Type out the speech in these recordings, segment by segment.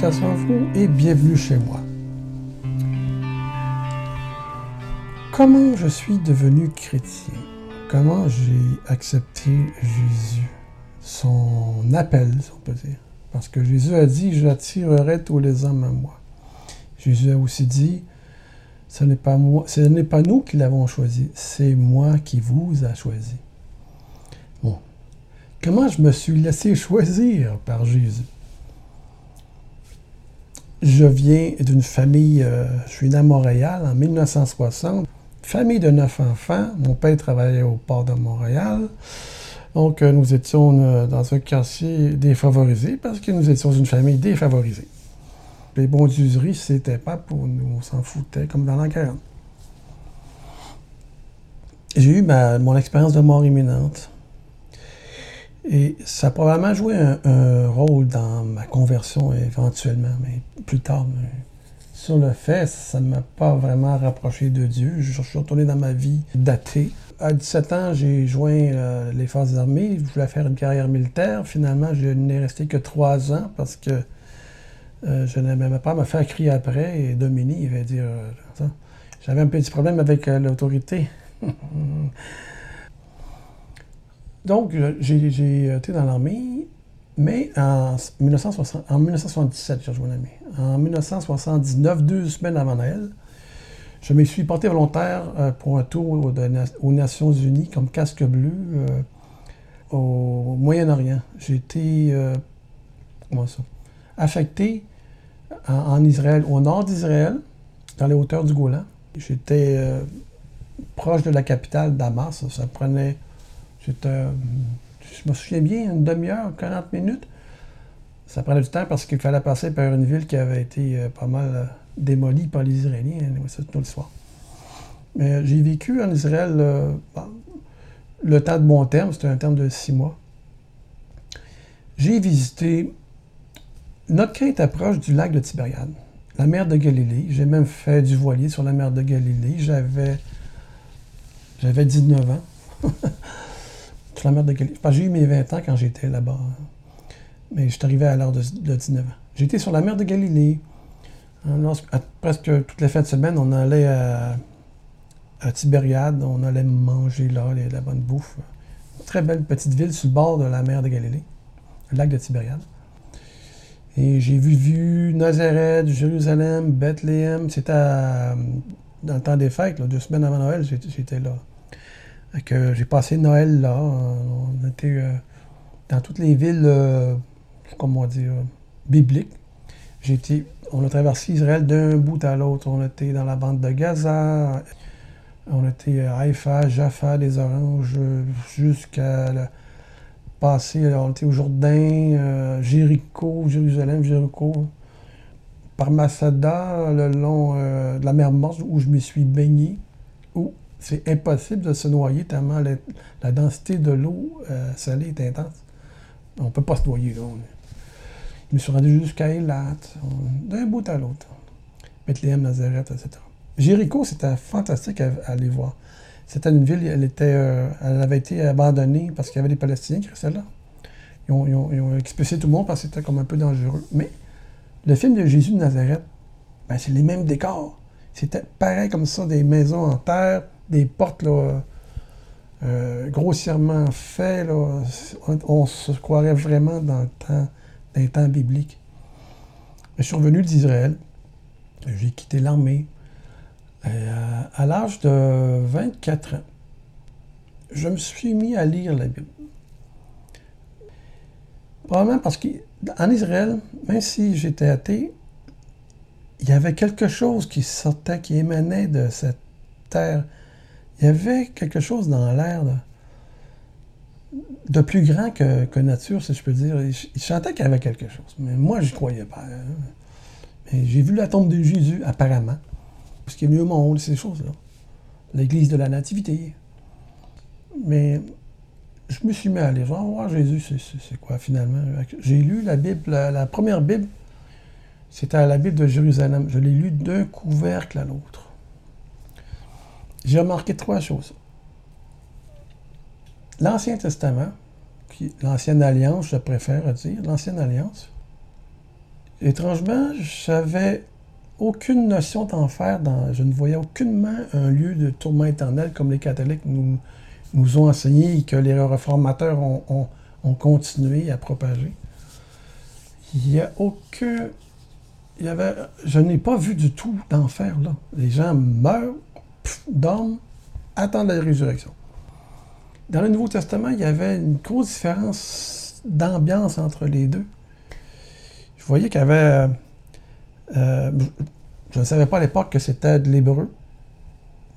salutations à et bienvenue chez moi. Comment je suis devenu chrétien? Comment j'ai accepté Jésus? Son appel, si on peut dire. Parce que Jésus a dit, j'attirerai tous les hommes à moi. Jésus a aussi dit, ce n'est pas moi, pas nous qui l'avons choisi, c'est moi qui vous a choisi. Bon. Comment je me suis laissé choisir par Jésus? Je viens d'une famille, euh, je suis né à Montréal en 1960. Famille de neuf enfants. Mon père travaillait au port de Montréal. Donc, euh, nous étions euh, dans un quartier défavorisé parce que nous étions une famille défavorisée. Les bondusseries, c'était pas pour nous, on s'en foutait, comme dans la guerre. J'ai eu mon expérience de mort imminente. Et ça a probablement joué un, rôle dans ma conversion éventuellement, mais plus tard. sur le fait, ça ne m'a pas vraiment rapproché de Dieu. Je suis retourné dans ma vie d'athée. À 17 ans, j'ai joint euh, les forces armées. Je voulais faire une carrière militaire. Finalement, je n'ai resté que trois ans parce que euh, je n'aimais pas me faire crier après et Dominique, il va dire euh, J'avais un petit problème avec l'autorité. Donc, j'ai été dans l'armée, mais en, 1960, en 1977, j'ai rejoint l'armée. En 1979, deux semaines avant Noël, je me suis porté volontaire pour un tour aux Nations Unies comme casque bleu au Moyen-Orient. J'ai été affecté en, Israël, au nord d'Israël, dans les hauteurs du Golan. J'étais euh, proche de la capitale, Damas. Ça prenait, j'étais, je me souviens bien, une demi-heure, 40 minutes. Ça prenait du temps parce qu'il fallait passer par une ville qui avait été euh, pas mal euh, démolie par les Israéliens. C'est toute l'histoire. Mais j'ai vécu en Israël le temps de bon terme, c'était un terme de six mois. J'ai visité notre camp est proche du lac de Tibériade, la mer de Galilée. J'ai même fait du voilier sur la mer de Galilée. J'avais, j'avais 19 ans. mer de. J'ai eu mes 20 ans quand j'étais là-bas. Mais je suis arrivé à l'heure de, 19 ans. J'étais sur la mer de Galilée. presque toutes les fins de semaine, on allait à, Tibériade. On allait manger là, la bonne bouffe. Une très belle petite ville sur le bord de la mer de Galilée, le lac de Tibériade. Et j'ai vu, vu Nazareth, Jérusalem, Bethléem. C'était dans le temps des fêtes, deux semaines avant Noël, j'étais là. Que j'ai passé Noël là. On était euh, dans toutes les villes, euh, comment dire, bibliques. On a traversé Israël d'un bout à l'autre. On était dans la bande de Gaza. On était à Haïfa, Jaffa, des Oranges, jusqu'à passé, on était au Jourdain, euh, Jéricho, Jérusalem, Jéricho, par Masada, le long de la mer Morte, où je me suis baigné, où c'est impossible de se noyer tellement la, densité de l'eau euh, salée est intense. On ne peut pas se noyer là. Je me suis rendu jusqu'à Eilat, d'un bout à l'autre. Bethléem, Nazareth, etc. Jéricho, c'était fantastique à aller voir. C'était une ville, elle, était, euh, elle avait été abandonnée parce qu'il y avait des Palestiniens qui restaient là. Ils ont, expulsé tout le monde parce que c'était comme un peu dangereux. Mais le film de Jésus de Nazareth, ben, c'est les mêmes décors. C'était pareil comme ça, des maisons en terre, des portes là, euh, grossièrement faites. On, se croirait vraiment dans le temps, dans les temps bibliques. Je suis revenu d'Israël. J'ai quitté l'armée. Euh, à l'âge de 24 ans, je me suis mis à lire la Bible. Probablement parce qu'en Israël, même si j'étais athée, il y avait quelque chose qui sortait, qui émanait de cette terre. Il y avait quelque chose dans l'air de, plus grand que, nature, si je peux dire. Il, chantait qu'il y avait quelque chose. Mais moi, je croyais pas. Hein. j'ai vu la tombe de Jésus, apparemment ce qui est mieux au monde, ces choses-là. L'église de la Nativité. Mais je me suis mis à aller voir, Jésus, c'est quoi finalement? J'ai lu la Bible, la, première Bible, c'était la Bible de Jérusalem. Je l'ai lu d'un couvercle à l'autre. J'ai remarqué trois choses. L'Ancien Testament, l'Ancienne Alliance, je préfère dire, l'Ancienne Alliance, étrangement, j'avais aucune notion d'enfer. Je ne voyais aucunement un lieu de tourment éternel comme les catholiques nous, nous ont enseigné et que les réformateurs ont, ont, continué à propager. Il n'y a aucun. Il y avait, je n'ai pas vu du tout d'enfer là. Les gens meurent, dorment, attendent la résurrection. Dans le Nouveau Testament, il y avait une grosse différence d'ambiance entre les deux. Je voyais qu'il y avait. Euh, je ne savais pas à l'époque que c'était de l'hébreu.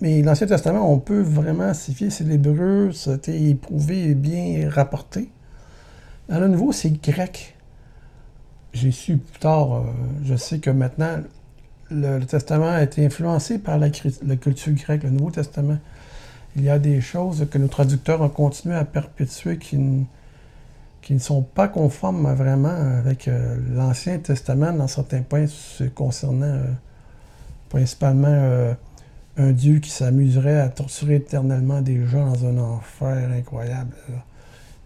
Mais l'Ancien Testament, on peut vraiment s'y fier. C'est l'hébreu, c'était éprouvé et bien rapporté. Dans le Nouveau, c'est grec. J'ai su plus tard, euh, je sais que maintenant, le, Testament a été influencé par la, culture grecque, le Nouveau Testament. Il y a des choses que nos traducteurs ont continué à perpétuer qui, ne sont pas conformes vraiment avec euh, l'Ancien Testament dans certains points concernant euh, principalement un Dieu qui s'amuserait à torturer éternellement des gens dans un enfer incroyable.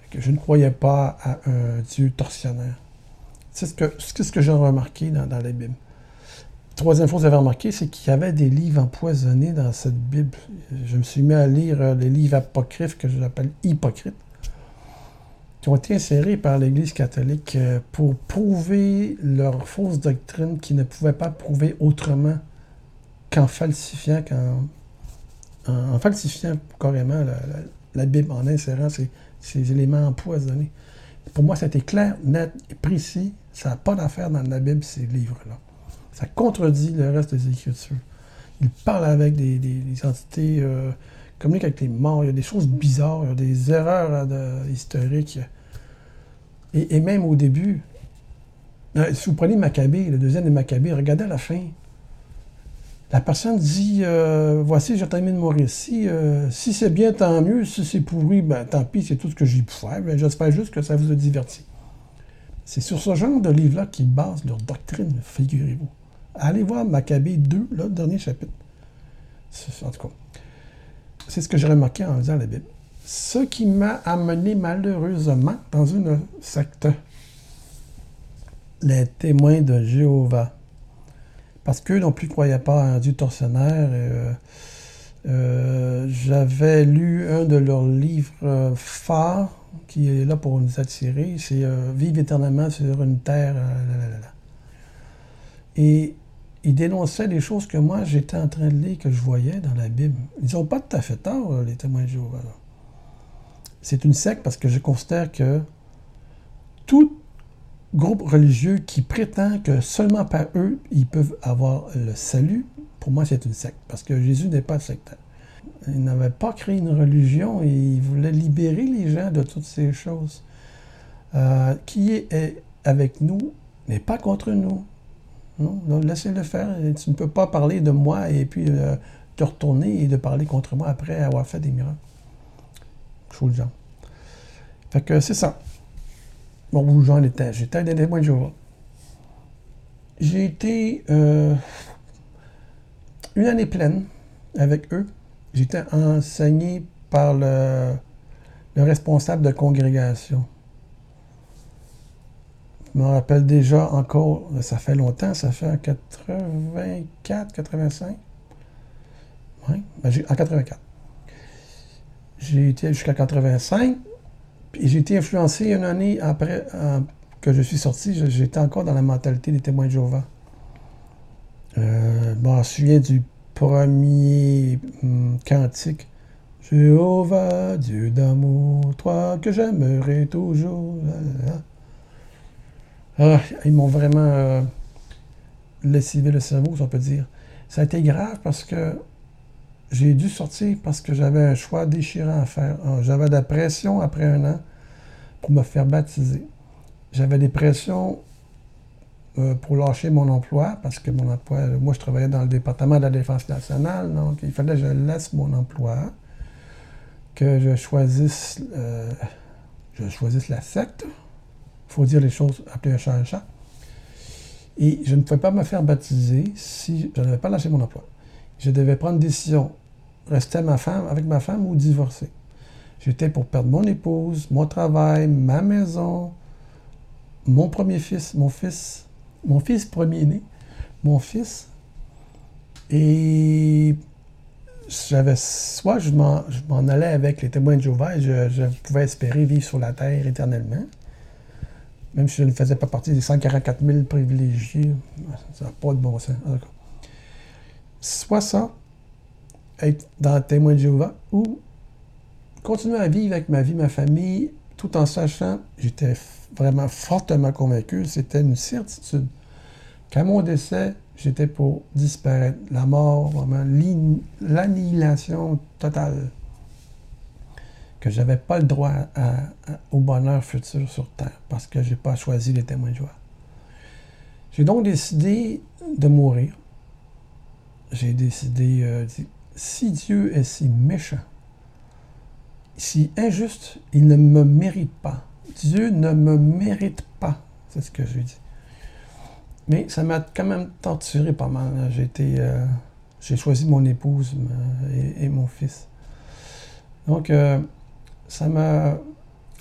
Que je ne croyais pas à un Dieu tortionnaire. C'est ce que, j'ai remarqué dans, dans la Bible. Troisième chose que j'avais remarqué, c'est qu'il y avait des livres empoisonnés dans cette Bible. Je me suis mis à lire euh, les livres apocryphes que j'appelle hypocrites, qui ont été insérés par l'Église catholique euh, pour prouver leur fausse doctrine qui ne pouvait pas prouver autrement qu'en falsifiant, en, falsifiant carrément la, Bible, en insérant ces, éléments empoisonnés. Pour moi, c'était clair, net et précis. Ça n'a pas d'affaire dans la Bible, ces livres-là. Ça contredit le reste des Écritures. Il parle avec des, entités, euh, communique avec les morts. Il y a des choses bizarres, il y a des erreurs historiques. Et, même au début, euh, si vous prenez Maccabée, le deuxième de Maccabée, regardez à la fin. La personne dit euh, Voici, j'ai terminé mon récit. Euh, si c'est bien, tant mieux. Si c'est pourri, ben, tant pis, c'est tout ce que j'ai pu faire. J'espère juste que ça vous a diverti. C'est sur ce genre de livre-là qu'ils basent leur doctrine, figurez-vous. Allez voir Maccabée 2, le dernier chapitre. En tout cas, c'est ce que j'ai remarqué en lisant la Bible. Ce qui m'a amené malheureusement dans une secte, les témoins de Jéhovah parce qu'eux non plus ne croyaient pas un Dieu tortionnaire. Euh, euh, j'avais lu un de leurs livres euh, phares qui est là pour nous attirer, c'est Vive éternellement sur une terre. Et ils dénonçaient des choses que moi j'étais en train de lire, que je voyais dans la Bible. Ils n'ont pas tout à fait tort, les témoins de Jéhovah. C'est une secte parce que je considère que tout groupe religieux qui prétend que seulement par eux, ils peuvent avoir le salut, pour moi, c'est une secte, parce que Jésus n'est pas sectaire. Il n'avait pas créé une religion, il voulait libérer les gens de toutes ces choses. Euh, qui est avec nous n'est pas contre nous. Non, laissez-le faire. Tu ne peux pas parler de moi et puis euh, te retourner et de parler contre moi après avoir fait des miracles. Chose genre. Fait que c'est ça. Bon, où j'en étais? J'étais des témoins de Jéhovah. J'ai été euh, une année pleine avec eux. J'étais enseigné par le, responsable de congrégation. Je me rappelle déjà encore, ça fait longtemps, ça fait en 84, 85. Oui, en 84. J'ai été jusqu'à 85 j'ai été influencé une année après euh, que je suis sorti, j'étais encore dans la mentalité des témoins de Jéhovah. Euh, bon, je me souviens du premier hum, cantique. Jéhovah, Dieu d'amour, toi que j'aimerai toujours. Ah, ils m'ont vraiment euh, lessivé le cerveau, si on peut dire. Ça a été grave parce que j'ai dû sortir parce que j'avais un choix déchirant à faire. Ah, j'avais de la pression après un an pour me faire baptiser. J'avais des pressions euh, pour lâcher mon emploi parce que mon emploi, moi je travaillais dans le département de la défense nationale, donc il fallait que je laisse mon emploi, que je choisisse, euh, je choisisse la secte. Il faut dire les choses, appeler un chat un chat. Et je ne pouvais pas me faire baptiser si je n'avais pas lâché mon emploi je devais prendre une décision, rester ma femme, avec ma femme ou divorcer. J'étais pour perdre mon épouse, mon travail, ma maison, mon premier fils, mon fils, mon fils premier-né, mon fils, et j'avais soit je m'en, allais avec les témoins de Jéhovah et je, pouvais espérer vivre sur la terre éternellement, même si je ne faisais pas partie des 144 000 privilégiés. Ça n'a pas de bon sens. Soit ça, être dans le témoin de Jéhovah, ou continuer à vivre avec ma vie, ma famille, tout en sachant, j'étais vraiment fortement convaincu, c'était une certitude, qu'à mon décès, j'étais pour disparaître. La mort, vraiment, l'annihilation totale. Que je n'avais pas le droit au bonheur futur sur Terre parce que je n'ai pas choisi les témoins de joie. J'ai donc décidé de mourir. J'ai décidé, euh, si Dieu est si méchant, si injuste, il ne me mérite pas. Dieu ne me mérite pas. C'est ce que je dis. Mais ça m'a quand même torturé pas mal. J'ai euh, j'ai choisi mon épouse et, mon fils. Donc, euh, ça m'a.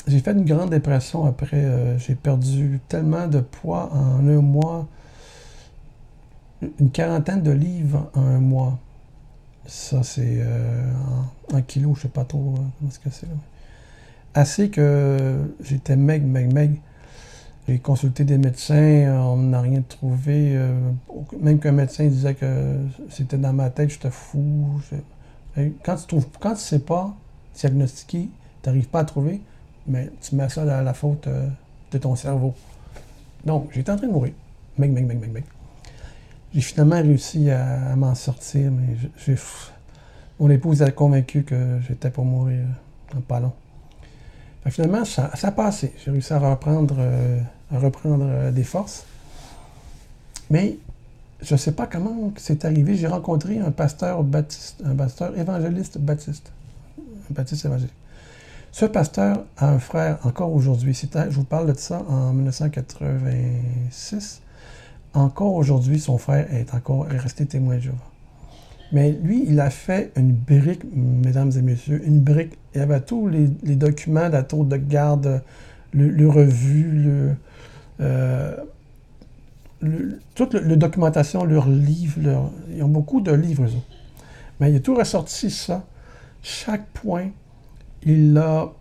J'ai fait une grande dépression après. Euh, j'ai perdu tellement de poids en un mois. Une quarantaine de livres en un mois. Ça, c'est en, kilos, je sais pas trop comment est-ce que c'est. Assez que j'étais meg, meg, meg. J'ai consulté des médecins, on n'a rien trouvé. Euh, même qu'un médecin disait que c'était dans ma tête, j'étais fou. Quand tu trouves, quand tu sais pas diagnostiquer, tu n'arrives pas à trouver, mais tu mets ça à la faute euh, de ton cerveau. Donc, j'étais en train de mourir. Mec, mec, mec, mec, mec. J'ai finalement réussi à, m'en sortir, mais mon épouse a convaincu que j'étais pour mourir en pas long. finalement, ça, ça, a passé. J'ai réussi à reprendre euh, à reprendre euh, des forces. Mais je ne sais pas comment c'est arrivé. J'ai rencontré un pasteur baptiste, un pasteur évangéliste baptiste, un baptiste évangélique. Ce pasteur a un frère encore aujourd'hui. Je vous parle de ça en 1986. Encore aujourd'hui, son frère est encore resté témoin de Jéhovah. Mais lui, il a fait une brique, mesdames et messieurs, une brique. Il y avait tous les, documents la tour de garde, le, le revu, le, euh, toute la documentation, leurs livres, ils ont beaucoup de livres, Mais il a tout ressorti ça. Chaque point, il a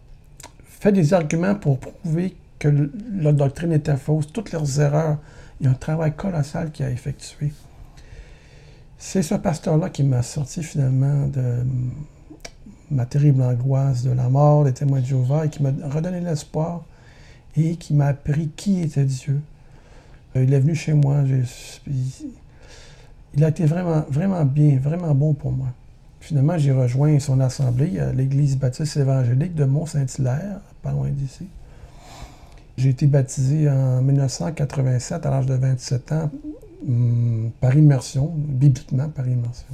fait des arguments pour prouver que la doctrine était fausse, toutes leurs erreurs. Il y a un travail colossal qui a effectué. C'est ce pasteur-là qui m'a sorti finalement de ma terrible angoisse de la mort, des témoins de Jéhovah, et qui m'a redonné l'espoir et qui m'a appris qui était Dieu. Euh, il est venu chez moi. Il a été vraiment bien, vraiment bon pour moi. Finalement, j'ai rejoint son assemblée à l'Église baptiste évangélique de Mont-Saint-Hilaire, pas loin d'ici. J'ai été baptisé en 1987 à l'âge de 27 ans hum, par immersion, bibliquement par immersion.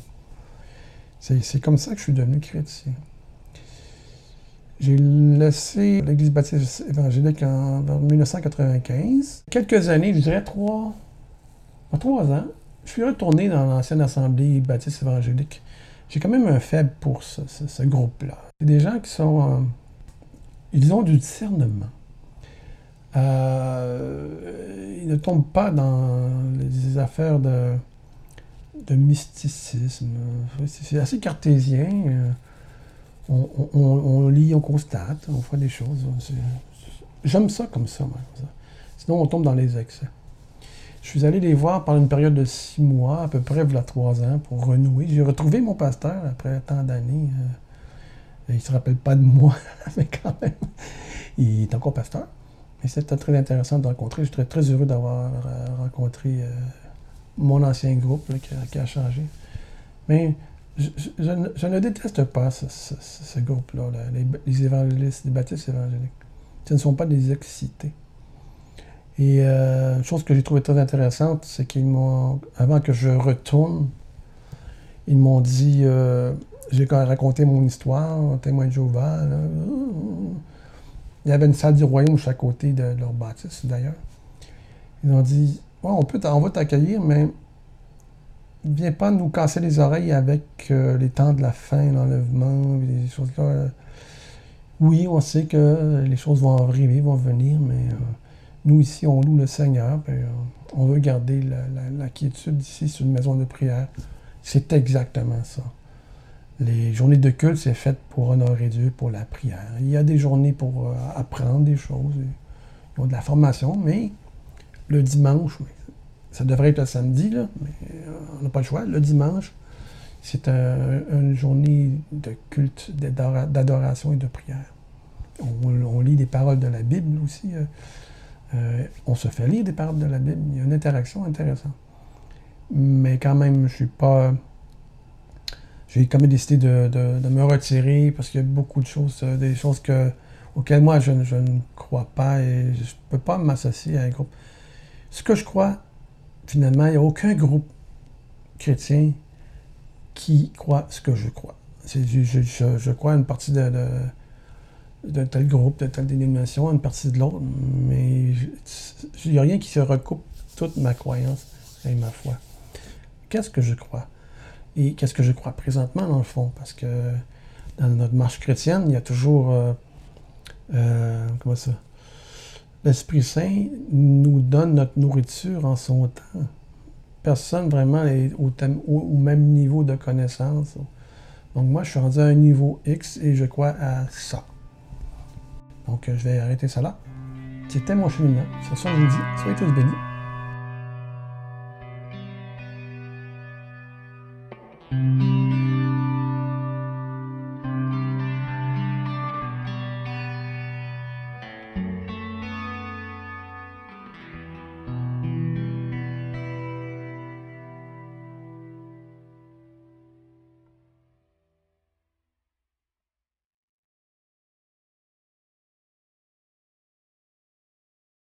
C'est comme ça que je suis devenu chrétien. J'ai laissé l'Église baptiste évangélique en, 1995. Quelques années, je dirais trois, trois ans, je suis retourné dans l'ancienne Assemblée baptiste évangélique. J'ai quand même un faible pour ce, groupe-là. C'est des gens qui sont... Euh, ils ont du discernement. Euh, ils ne tombent pas dans les affaires de, de mysticisme. C'est assez cartésien. Euh, on, lit, on constate, on fait des choses. J'aime ça comme ça, moi. Sinon, on tombe dans les excès. Je suis allé les voir pendant une période de six mois, à peu près, a trois ans, pour renouer. J'ai retrouvé mon pasteur après tant d'années. Euh, il ne se rappelle pas de moi, mais quand même, il est encore pasteur. Mais c'était très intéressant de rencontrer. Je suis très, heureux d'avoir euh, rencontré euh, mon ancien groupe qui, a, qui, a, changé. Mais je, ne, déteste pas ce, groupe-là, les, évangélistes, les baptistes évangéliques. Ce ne sont pas des excités. Et euh, une chose que j'ai trouvé très intéressante, c'est qu'ils m'ont, avant que je retourne, ils m'ont dit, euh, j'ai raconté mon histoire, témoin de Jéhovah. Il y avait une salle du royaume chaque côté de leur baptiste, d'ailleurs. Ils ont dit, on, peut on va t'accueillir, mais viens pas nous casser les oreilles avec euh, les temps de la fin, l'enlèvement, des choses ça. Oui, on sait que les choses vont arriver, vont venir, mais euh, Nous, ici, on loue le Seigneur. euh, on veut garder la, quiétude ici sur une maison de prière. C'est exactement ça. Les journées de culte, c'est fait pour honorer Dieu, pour la prière. Il y a des journées pour euh, apprendre des choses. De la formation, mais le dimanche, ça devrait être le samedi, mais euh, on n'a pas le choix. Le dimanche, c'est un- une journée de culte, d'adora- d'adoration et de prière. On, lit les paroles de la Bible aussi. Euh, on se fait lire des paroles de la Bible. Il y a une interaction intéressante. Mais quand même, je suis pas. J'ai quand même décidé de, de- me retirer parce qu'il y a beaucoup de choses, euh, des choses que, auxquelles moi je, ne- je ne crois pas et je ne peux pas m'associer à un groupe. Ce que je crois, finalement, il n'y a aucun groupe chrétien qui croit ce que je crois. Je, je- je- crois une partie de, de tel groupe, de telle dénomination, une partie de l'autre, mais il n'y a rien qui se recoupe toute ma croyance et ma foi. Qu'est-ce que je crois? Et qu'est-ce que je crois présentement, dans le fond? Parce que dans notre marche chrétienne, il y a toujours. euh, euh, comment ça? L'Esprit Saint nous donne notre nourriture en son temps. Personne vraiment est au même niveau de connaissance. Donc moi, je suis rendu à un niveau X et je crois à ça. Donc euh, je vais arrêter ça là. C'était mon cheminement. C'est ça que je vous dis. Soyez tous bénis.